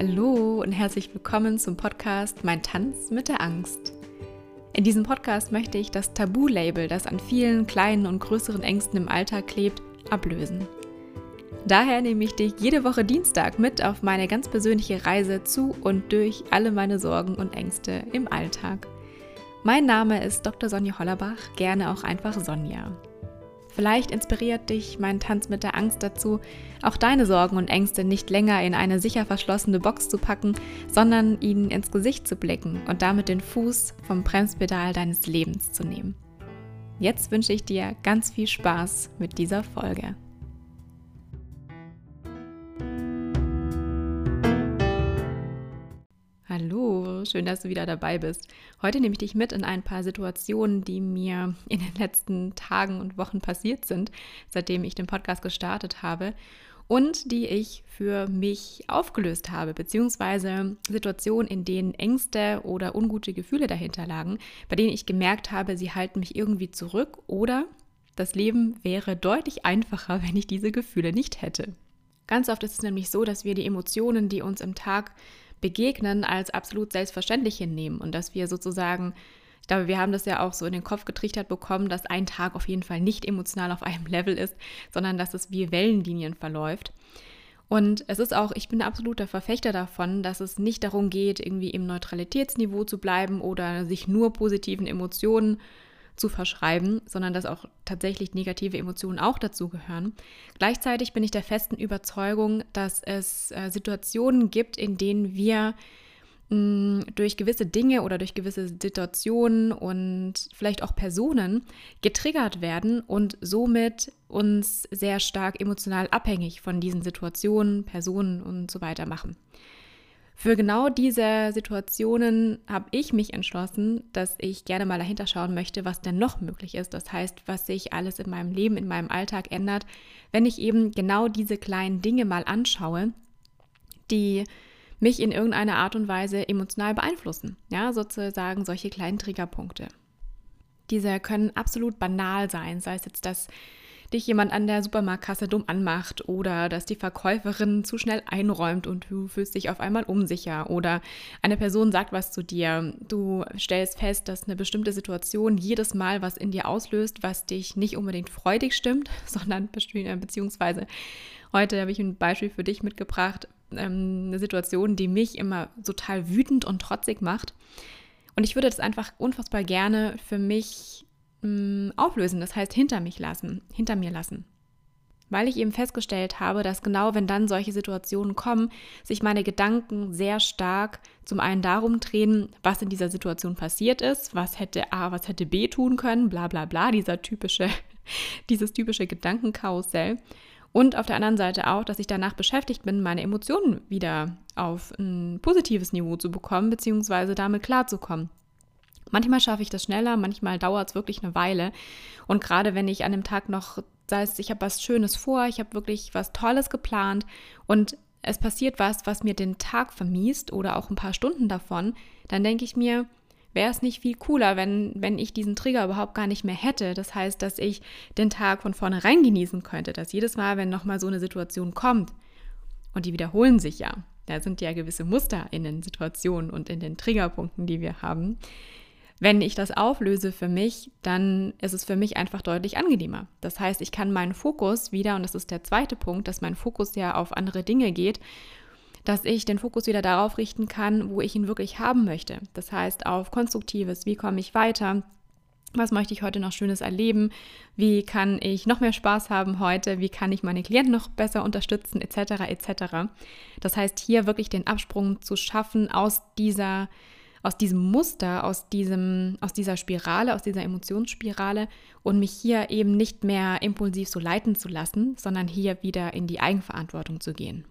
Hallo und herzlich willkommen zum Podcast Mein Tanz mit der Angst. In diesem Podcast möchte ich das Tabu-Label, das an vielen kleinen und größeren Ängsten im Alltag klebt, ablösen. Daher nehme ich dich jede Woche Dienstag mit auf meine ganz persönliche Reise zu und durch alle meine Sorgen und Ängste im Alltag. Mein Name ist Dr. Sonja Hollerbach, gerne auch einfach Sonja. Vielleicht inspiriert dich mein Tanz mit der Angst dazu, auch deine Sorgen und Ängste nicht länger in eine sicher verschlossene Box zu packen, sondern ihnen ins Gesicht zu blicken und damit den Fuß vom Bremspedal deines Lebens zu nehmen. Jetzt wünsche ich dir ganz viel Spaß mit dieser Folge. Hallo, schön, dass du wieder dabei bist. Heute nehme ich dich mit in ein paar Situationen, die mir in den letzten Tagen und Wochen passiert sind, seitdem ich den Podcast gestartet habe und die ich für mich aufgelöst habe, beziehungsweise Situationen, in denen Ängste oder ungute Gefühle dahinter lagen, bei denen ich gemerkt habe, sie halten mich irgendwie zurück oder das Leben wäre deutlich einfacher, wenn ich diese Gefühle nicht hätte. Ganz oft ist es nämlich so, dass wir die Emotionen, die uns im Tag begegnen, als absolut selbstverständlich hinnehmen und dass wir sozusagen, ich glaube, wir haben das ja auch so in den Kopf getrichtert bekommen, dass ein Tag auf jeden Fall nicht emotional auf einem Level ist, sondern dass es wie Wellenlinien verläuft. Und es ist auch, ich bin absoluter Verfechter davon, dass es nicht darum geht, irgendwie im Neutralitätsniveau zu bleiben oder sich nur positiven Emotionen zu verschreiben, sondern dass auch tatsächlich negative Emotionen auch dazugehören. Gleichzeitig bin ich der festen Überzeugung, dass es äh, Situationen gibt, in denen wir mm, durch gewisse Dinge oder durch gewisse Situationen und vielleicht auch Personen getriggert werden und somit uns sehr stark emotional abhängig von diesen Situationen, Personen und so weiter machen. Für genau diese Situationen habe ich mich entschlossen, dass ich gerne mal dahinter schauen möchte, was denn noch möglich ist. Das heißt, was sich alles in meinem Leben, in meinem Alltag ändert, wenn ich eben genau diese kleinen Dinge mal anschaue, die mich in irgendeiner Art und Weise emotional beeinflussen. Ja, sozusagen solche kleinen Triggerpunkte. Diese können absolut banal sein, sei es jetzt das dich jemand an der Supermarktkasse dumm anmacht oder dass die Verkäuferin zu schnell einräumt und du fühlst dich auf einmal unsicher oder eine Person sagt was zu dir. Du stellst fest, dass eine bestimmte Situation jedes Mal was in dir auslöst, was dich nicht unbedingt freudig stimmt, sondern äh, beziehungsweise heute habe ich ein Beispiel für dich mitgebracht, ähm, eine Situation, die mich immer total wütend und trotzig macht. Und ich würde das einfach unfassbar gerne für mich mm, auflösen, das heißt hinter mich lassen, hinter mir lassen. Weil ich eben festgestellt habe, dass genau wenn dann solche Situationen kommen, sich meine Gedanken sehr stark zum einen darum drehen, was in dieser Situation passiert ist, was hätte A, was hätte B tun können, bla bla bla, dieser typische, dieses typische Gedankenkarussell. Und auf der anderen Seite auch, dass ich danach beschäftigt bin, meine Emotionen wieder auf ein positives Niveau zu bekommen, beziehungsweise damit klarzukommen. Manchmal schaffe ich das schneller, manchmal dauert es wirklich eine Weile. Und gerade wenn ich an dem Tag noch, sei es, ich habe was Schönes vor, ich habe wirklich was Tolles geplant und es passiert was, was mir den Tag vermiest oder auch ein paar Stunden davon, dann denke ich mir, wäre es nicht viel cooler, wenn, wenn ich diesen Trigger überhaupt gar nicht mehr hätte. Das heißt, dass ich den Tag von vornherein genießen könnte, dass jedes Mal, wenn nochmal so eine Situation kommt, und die wiederholen sich ja, da sind ja gewisse Muster in den Situationen und in den Triggerpunkten, die wir haben, wenn ich das auflöse für mich, dann ist es für mich einfach deutlich angenehmer. Das heißt, ich kann meinen Fokus wieder, und das ist der zweite Punkt, dass mein Fokus ja auf andere Dinge geht, dass ich den Fokus wieder darauf richten kann, wo ich ihn wirklich haben möchte. Das heißt, auf Konstruktives, wie komme ich weiter, was möchte ich heute noch Schönes erleben? Wie kann ich noch mehr Spaß haben heute? Wie kann ich meine Klienten noch besser unterstützen? Etc. etc. Das heißt, hier wirklich den Absprung zu schaffen aus dieser aus diesem Muster, aus, diesem, aus dieser Spirale, aus dieser Emotionsspirale und mich hier eben nicht mehr impulsiv so leiten zu lassen, sondern hier wieder in die Eigenverantwortung zu gehen.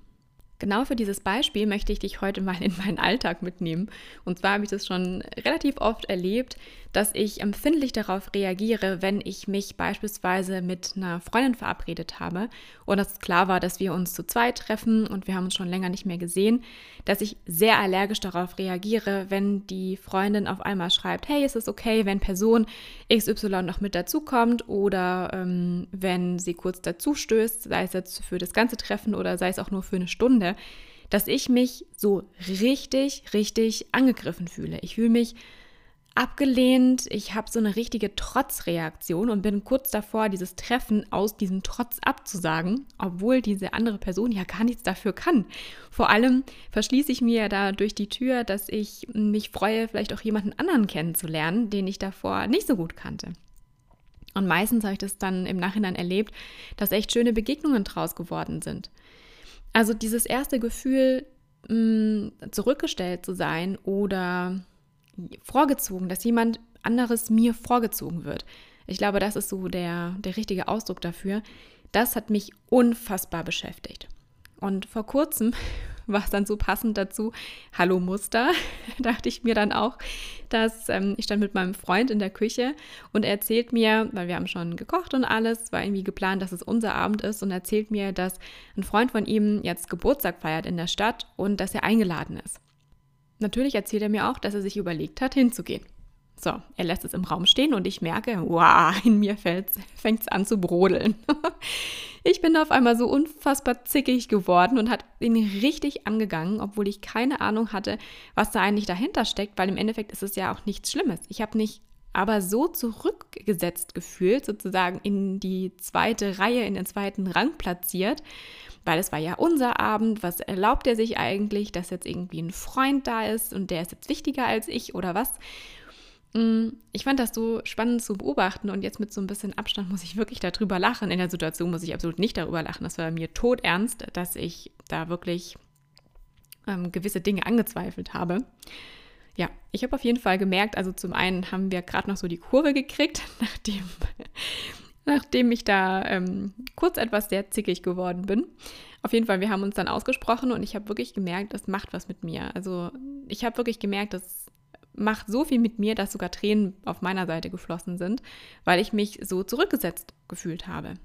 Genau für dieses Beispiel möchte ich dich heute mal in meinen Alltag mitnehmen. Und zwar habe ich das schon relativ oft erlebt, dass ich empfindlich darauf reagiere, wenn ich mich beispielsweise mit einer Freundin verabredet habe und es klar war, dass wir uns zu zweit treffen und wir haben uns schon länger nicht mehr gesehen, dass ich sehr allergisch darauf reagiere, wenn die Freundin auf einmal schreibt, hey, ist es okay, wenn Person XY noch mit dazukommt oder ähm, wenn sie kurz dazu stößt, sei es jetzt für das ganze Treffen oder sei es auch nur für eine Stunde dass ich mich so richtig, richtig angegriffen fühle. Ich fühle mich abgelehnt, ich habe so eine richtige Trotzreaktion und bin kurz davor, dieses Treffen aus diesem Trotz abzusagen, obwohl diese andere Person ja gar nichts dafür kann. Vor allem verschließe ich mir da durch die Tür, dass ich mich freue, vielleicht auch jemanden anderen kennenzulernen, den ich davor nicht so gut kannte. Und meistens habe ich das dann im Nachhinein erlebt, dass echt schöne Begegnungen draus geworden sind. Also dieses erste Gefühl, mh, zurückgestellt zu sein oder vorgezogen, dass jemand anderes mir vorgezogen wird. Ich glaube, das ist so der, der richtige Ausdruck dafür. Das hat mich unfassbar beschäftigt. Und vor kurzem war es dann so passend dazu, Hallo Muster, dachte ich mir dann auch, dass ähm, ich stand mit meinem Freund in der Küche und er erzählt mir, weil wir haben schon gekocht und alles, war irgendwie geplant, dass es unser Abend ist und erzählt mir, dass ein Freund von ihm jetzt Geburtstag feiert in der Stadt und dass er eingeladen ist. Natürlich erzählt er mir auch, dass er sich überlegt hat, hinzugehen. So, er lässt es im Raum stehen und ich merke, wow, in mir fängt es an zu brodeln. ich bin auf einmal so unfassbar zickig geworden und hat ihn richtig angegangen, obwohl ich keine Ahnung hatte, was da eigentlich dahinter steckt, weil im Endeffekt ist es ja auch nichts Schlimmes. Ich habe mich aber so zurückgesetzt gefühlt, sozusagen in die zweite Reihe, in den zweiten Rang platziert, weil es war ja unser Abend, was erlaubt er sich eigentlich, dass jetzt irgendwie ein Freund da ist und der ist jetzt wichtiger als ich oder was? Mm, ich fand das so spannend zu beobachten und jetzt mit so ein bisschen Abstand muss ich wirklich darüber lachen. In der Situation muss ich absolut nicht darüber lachen. Das war mir todernst, dass ich da wirklich ähm, gewisse Dinge angezweifelt habe. Ja, ich habe auf jeden Fall gemerkt, also zum einen haben wir gerade noch so die Kurve gekriegt, nachdem nachdem ich da ähm, kurz etwas sehr zickig geworden bin. Auf jeden Fall, wir haben uns dann ausgesprochen und ich habe wirklich gemerkt, das macht was mit mir. Also ich habe wirklich gemerkt, das macht so viel mit mir, dass sogar Tränen auf meiner Seite geflossen sind, weil ich mich so zurückgesetzt gefühlt habe.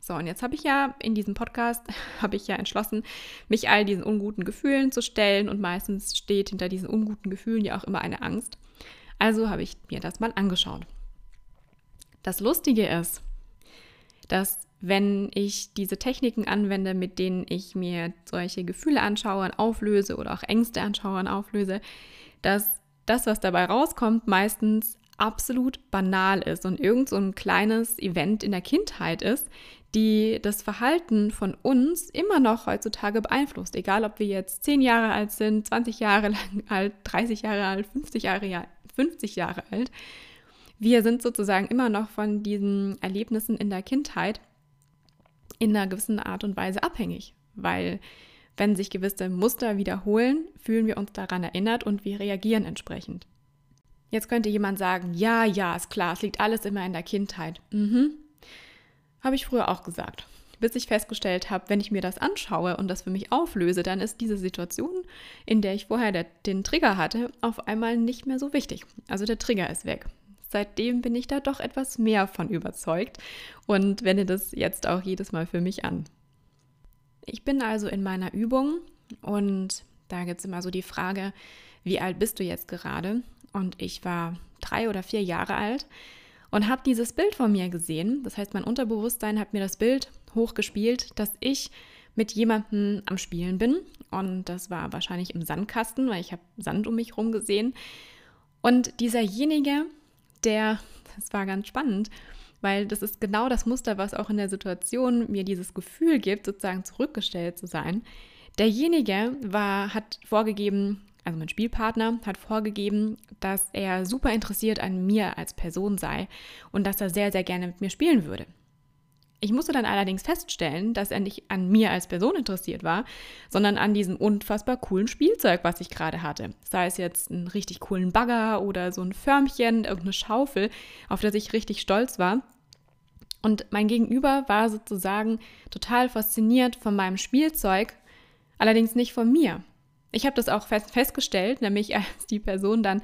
So, und jetzt habe ich ja in diesem Podcast, habe ich ja entschlossen, mich all diesen unguten Gefühlen zu stellen und meistens steht hinter diesen unguten Gefühlen ja auch immer eine Angst. Also habe ich mir das mal angeschaut. Das Lustige ist, dass wenn ich diese Techniken anwende, mit denen ich mir solche Gefühle anschaue und auflöse oder auch Ängste anschaue und auflöse, dass das, was dabei rauskommt, meistens absolut banal ist und irgend so ein kleines Event in der Kindheit ist, die das Verhalten von uns immer noch heutzutage beeinflusst. Egal, ob wir jetzt 10 Jahre alt sind, 20 Jahre lang alt, 30 Jahre alt, 50 Jahre, 50 Jahre alt wir sind sozusagen immer noch von diesen Erlebnissen in der Kindheit in einer gewissen Art und Weise abhängig, weil wenn sich gewisse Muster wiederholen, fühlen wir uns daran erinnert und wir reagieren entsprechend. Jetzt könnte jemand sagen, ja, ja, ist klar, es liegt alles immer in der Kindheit. Mhm. Habe ich früher auch gesagt. Bis ich festgestellt habe, wenn ich mir das anschaue und das für mich auflöse, dann ist diese Situation, in der ich vorher der, den Trigger hatte, auf einmal nicht mehr so wichtig. Also der Trigger ist weg seitdem bin ich da doch etwas mehr von überzeugt und wende das jetzt auch jedes Mal für mich an. Ich bin also in meiner Übung und da gibt es immer so die Frage, wie alt bist du jetzt gerade? Und ich war drei oder vier Jahre alt und habe dieses Bild von mir gesehen. Das heißt, mein Unterbewusstsein hat mir das Bild hochgespielt, dass ich mit jemandem am Spielen bin. Und das war wahrscheinlich im Sandkasten, weil ich habe Sand um mich herum gesehen. Und dieserjenige der, das war ganz spannend, weil das ist genau das Muster, was auch in der Situation mir dieses Gefühl gibt, sozusagen zurückgestellt zu sein. Derjenige war, hat vorgegeben, also mein Spielpartner hat vorgegeben, dass er super interessiert an mir als Person sei und dass er sehr, sehr gerne mit mir spielen würde. Ich musste dann allerdings feststellen, dass er nicht an mir als Person interessiert war, sondern an diesem unfassbar coolen Spielzeug, was ich gerade hatte. Sei es jetzt einen richtig coolen Bagger oder so ein Förmchen, irgendeine Schaufel, auf das ich richtig stolz war. Und mein Gegenüber war sozusagen total fasziniert von meinem Spielzeug, allerdings nicht von mir. Ich habe das auch fest festgestellt, nämlich als die Person dann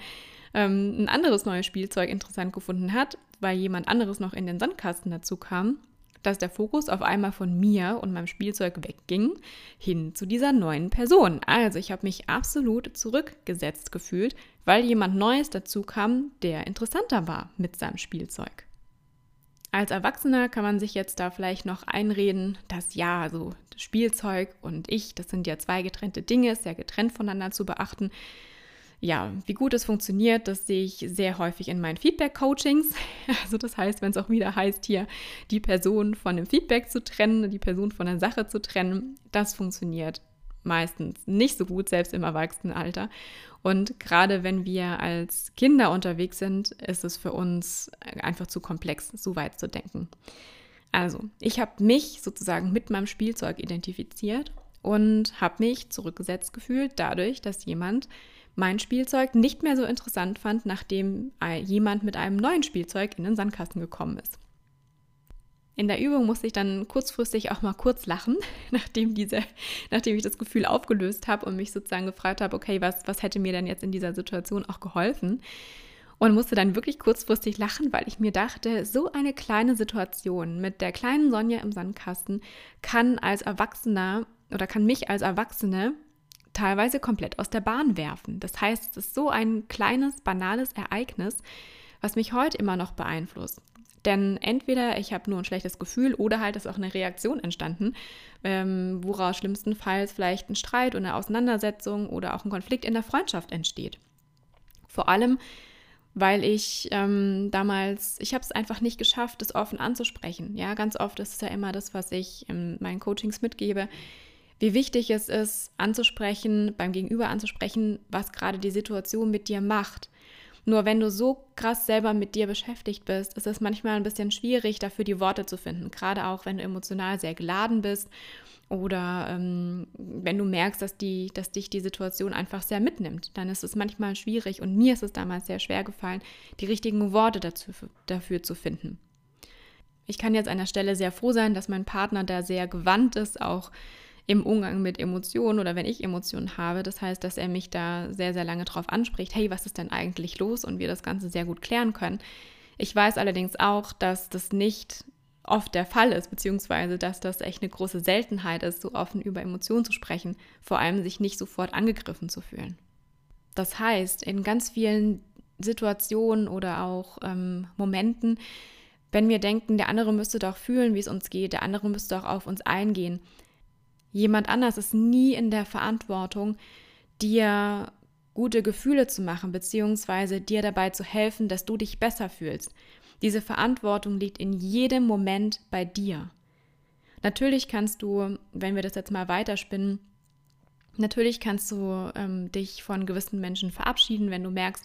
ähm, ein anderes neues Spielzeug interessant gefunden hat, weil jemand anderes noch in den Sandkasten dazu kam dass der Fokus auf einmal von mir und meinem Spielzeug wegging hin zu dieser neuen Person. Also ich habe mich absolut zurückgesetzt gefühlt, weil jemand Neues dazu kam, der interessanter war mit seinem Spielzeug. Als Erwachsener kann man sich jetzt da vielleicht noch einreden, dass ja, also das Spielzeug und ich, das sind ja zwei getrennte Dinge, ist ja getrennt voneinander zu beachten. Ja, wie gut es funktioniert, das sehe ich sehr häufig in meinen Feedback-Coachings. Also das heißt, wenn es auch wieder heißt, hier die Person von dem Feedback zu trennen, die Person von der Sache zu trennen, das funktioniert meistens nicht so gut, selbst im Erwachsenenalter. Und gerade wenn wir als Kinder unterwegs sind, ist es für uns einfach zu komplex, so weit zu denken. Also, ich habe mich sozusagen mit meinem Spielzeug identifiziert und habe mich zurückgesetzt gefühlt dadurch, dass jemand mein Spielzeug nicht mehr so interessant fand, nachdem jemand mit einem neuen Spielzeug in den Sandkasten gekommen ist. In der Übung musste ich dann kurzfristig auch mal kurz lachen, nachdem, diese, nachdem ich das Gefühl aufgelöst habe und mich sozusagen gefragt habe, okay, was, was hätte mir denn jetzt in dieser Situation auch geholfen? Und musste dann wirklich kurzfristig lachen, weil ich mir dachte, so eine kleine Situation mit der kleinen Sonja im Sandkasten kann als Erwachsener oder kann mich als Erwachsene teilweise komplett aus der Bahn werfen. Das heißt, es ist so ein kleines, banales Ereignis, was mich heute immer noch beeinflusst. Denn entweder ich habe nur ein schlechtes Gefühl oder halt ist auch eine Reaktion entstanden, ähm, woraus schlimmstenfalls vielleicht ein Streit oder eine Auseinandersetzung oder auch ein Konflikt in der Freundschaft entsteht. Vor allem, weil ich ähm, damals, ich habe es einfach nicht geschafft, das offen anzusprechen. Ja, ganz oft ist es ja immer das, was ich in meinen Coachings mitgebe, wie wichtig es ist, anzusprechen, beim Gegenüber anzusprechen, was gerade die Situation mit dir macht. Nur wenn du so krass selber mit dir beschäftigt bist, ist es manchmal ein bisschen schwierig, dafür die Worte zu finden. Gerade auch, wenn du emotional sehr geladen bist oder ähm, wenn du merkst, dass, die, dass dich die Situation einfach sehr mitnimmt, dann ist es manchmal schwierig und mir ist es damals sehr schwer gefallen, die richtigen Worte dazu, dafür zu finden. Ich kann jetzt an der Stelle sehr froh sein, dass mein Partner da sehr gewandt ist, auch im Umgang mit Emotionen oder wenn ich Emotionen habe. Das heißt, dass er mich da sehr, sehr lange drauf anspricht, hey, was ist denn eigentlich los? Und wir das Ganze sehr gut klären können. Ich weiß allerdings auch, dass das nicht oft der Fall ist, beziehungsweise dass das echt eine große Seltenheit ist, so offen über Emotionen zu sprechen, vor allem sich nicht sofort angegriffen zu fühlen. Das heißt, in ganz vielen Situationen oder auch ähm, Momenten, wenn wir denken, der andere müsste doch fühlen, wie es uns geht, der andere müsste auch auf uns eingehen, Jemand anders ist nie in der Verantwortung, dir gute Gefühle zu machen, beziehungsweise dir dabei zu helfen, dass du dich besser fühlst. Diese Verantwortung liegt in jedem Moment bei dir. Natürlich kannst du, wenn wir das jetzt mal weiterspinnen, natürlich kannst du ähm, dich von gewissen Menschen verabschieden, wenn du merkst,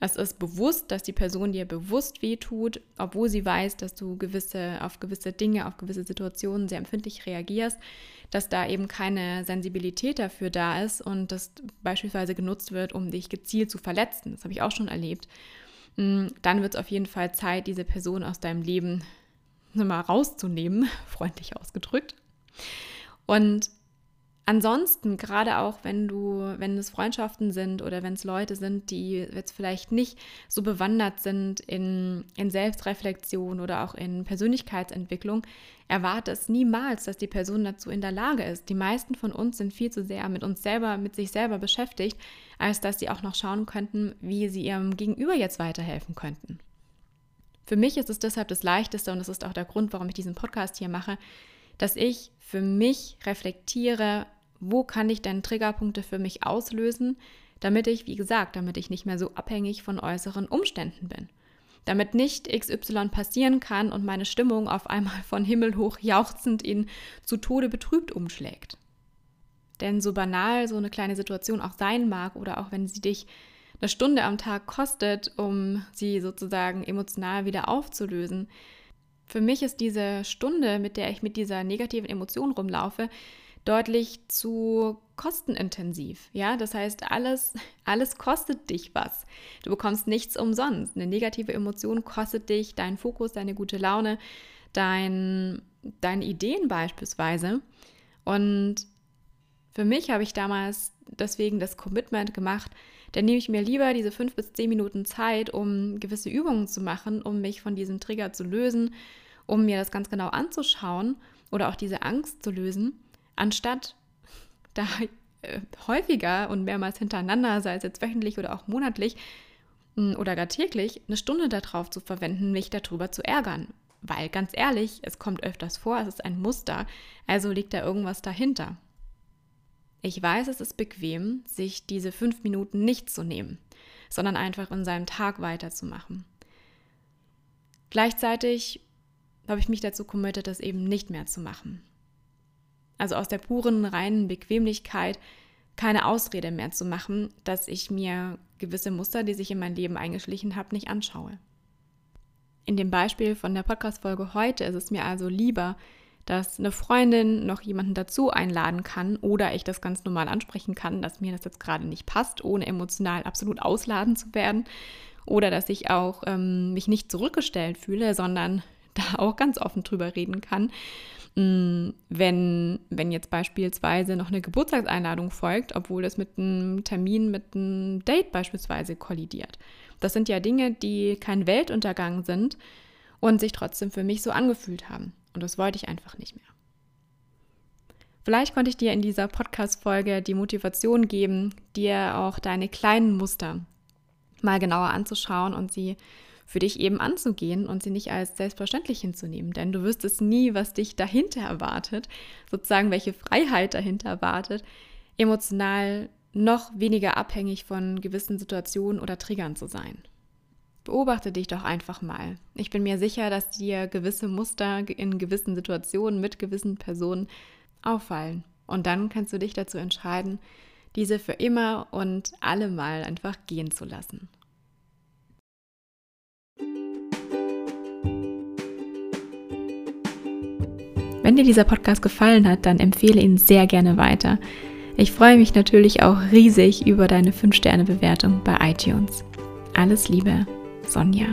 es ist bewusst, dass die Person dir bewusst wehtut, obwohl sie weiß, dass du gewisse, auf gewisse Dinge, auf gewisse Situationen sehr empfindlich reagierst, dass da eben keine Sensibilität dafür da ist und das beispielsweise genutzt wird, um dich gezielt zu verletzen. Das habe ich auch schon erlebt. Mm, dann wird es auf jeden Fall Zeit, diese Person aus deinem Leben mal rauszunehmen, freundlich ausgedrückt. Und Ansonsten, gerade auch wenn du, wenn es Freundschaften sind oder wenn es Leute sind, die jetzt vielleicht nicht so bewandert sind in, in Selbstreflexion oder auch in Persönlichkeitsentwicklung, erwarte es niemals, dass die Person dazu in der Lage ist. Die meisten von uns sind viel zu sehr mit uns selber, mit sich selber beschäftigt, als dass sie auch noch schauen könnten, wie sie ihrem Gegenüber jetzt weiterhelfen könnten. Für mich ist es deshalb das Leichteste und das ist auch der Grund, warum ich diesen Podcast hier mache, dass ich für mich reflektiere, wo kann ich denn Triggerpunkte für mich auslösen, damit ich, wie gesagt, damit ich nicht mehr so abhängig von äußeren Umständen bin. Damit nicht XY passieren kann und meine Stimmung auf einmal von Himmel hoch jauchzend in zu Tode betrübt umschlägt. Denn so banal so eine kleine Situation auch sein mag oder auch wenn sie dich eine Stunde am Tag kostet, um sie sozusagen emotional wieder aufzulösen, für mich ist diese Stunde, mit der ich mit dieser negativen Emotion rumlaufe, deutlich zu kostenintensiv. Ja, das heißt, alles, alles kostet dich was. Du bekommst nichts umsonst. Eine negative Emotion kostet dich deinen Fokus, deine gute Laune, dein, deine Ideen beispielsweise. Und für mich habe ich damals deswegen das Commitment gemacht, dann nehme ich mir lieber diese fünf bis zehn Minuten Zeit, um gewisse Übungen zu machen, um mich von diesem Trigger zu lösen, um mir das ganz genau anzuschauen oder auch diese Angst zu lösen anstatt da äh, häufiger und mehrmals hintereinander, sei es jetzt wöchentlich oder auch monatlich hm, oder gar täglich, eine Stunde darauf zu verwenden, mich darüber zu ärgern. weil ganz ehrlich, es kommt öfters vor, es ist ein Muster, also liegt da irgendwas dahinter. Ich weiß, es ist bequem, sich diese fünf Minuten nicht zu nehmen, sondern einfach in seinem Tag weiterzumachen. Gleichzeitig habe ich mich dazu committed, das eben nicht mehr zu machen. Also aus der puren, reinen Bequemlichkeit keine Ausrede mehr zu machen, dass ich mir gewisse Muster, die sich in mein Leben eingeschlichen haben, nicht anschaue. In dem Beispiel von der Podcast-Folge heute ist es mir also lieber, dass eine Freundin noch jemanden dazu einladen kann oder ich das ganz normal ansprechen kann, dass mir das jetzt gerade nicht passt, ohne emotional absolut ausladen zu werden. Oder dass ich auch ähm, mich nicht zurückgestellt fühle, sondern da auch ganz offen drüber reden kann. Mm, wenn, wenn jetzt beispielsweise noch eine Geburtstagseinladung folgt, obwohl es mit einem Termin, mit einem Date beispielsweise kollidiert. Das sind ja Dinge, die kein Weltuntergang sind und sich trotzdem für mich so angefühlt haben. Und das wollte ich einfach nicht mehr. Vielleicht konnte ich dir in dieser Podcast-Folge die Motivation geben, dir auch deine kleinen Muster mal genauer anzuschauen und sie für dich eben anzugehen und sie nicht als selbstverständlich hinzunehmen. Denn du wüsstest nie, was dich dahinter erwartet, sozusagen welche Freiheit dahinter erwartet, emotional noch weniger abhängig von gewissen Situationen oder Triggern zu sein. Beobachte dich doch einfach mal. Ich bin mir sicher, dass dir gewisse Muster in gewissen Situationen mit gewissen Personen auffallen. Und dann kannst du dich dazu entscheiden, diese für immer und allemal einfach gehen zu lassen. Wenn dir dieser Podcast gefallen hat, dann empfehle ihn sehr gerne weiter. Ich freue mich natürlich auch riesig über deine 5-Sterne-Bewertung bei iTunes. Alles Liebe, Sonja.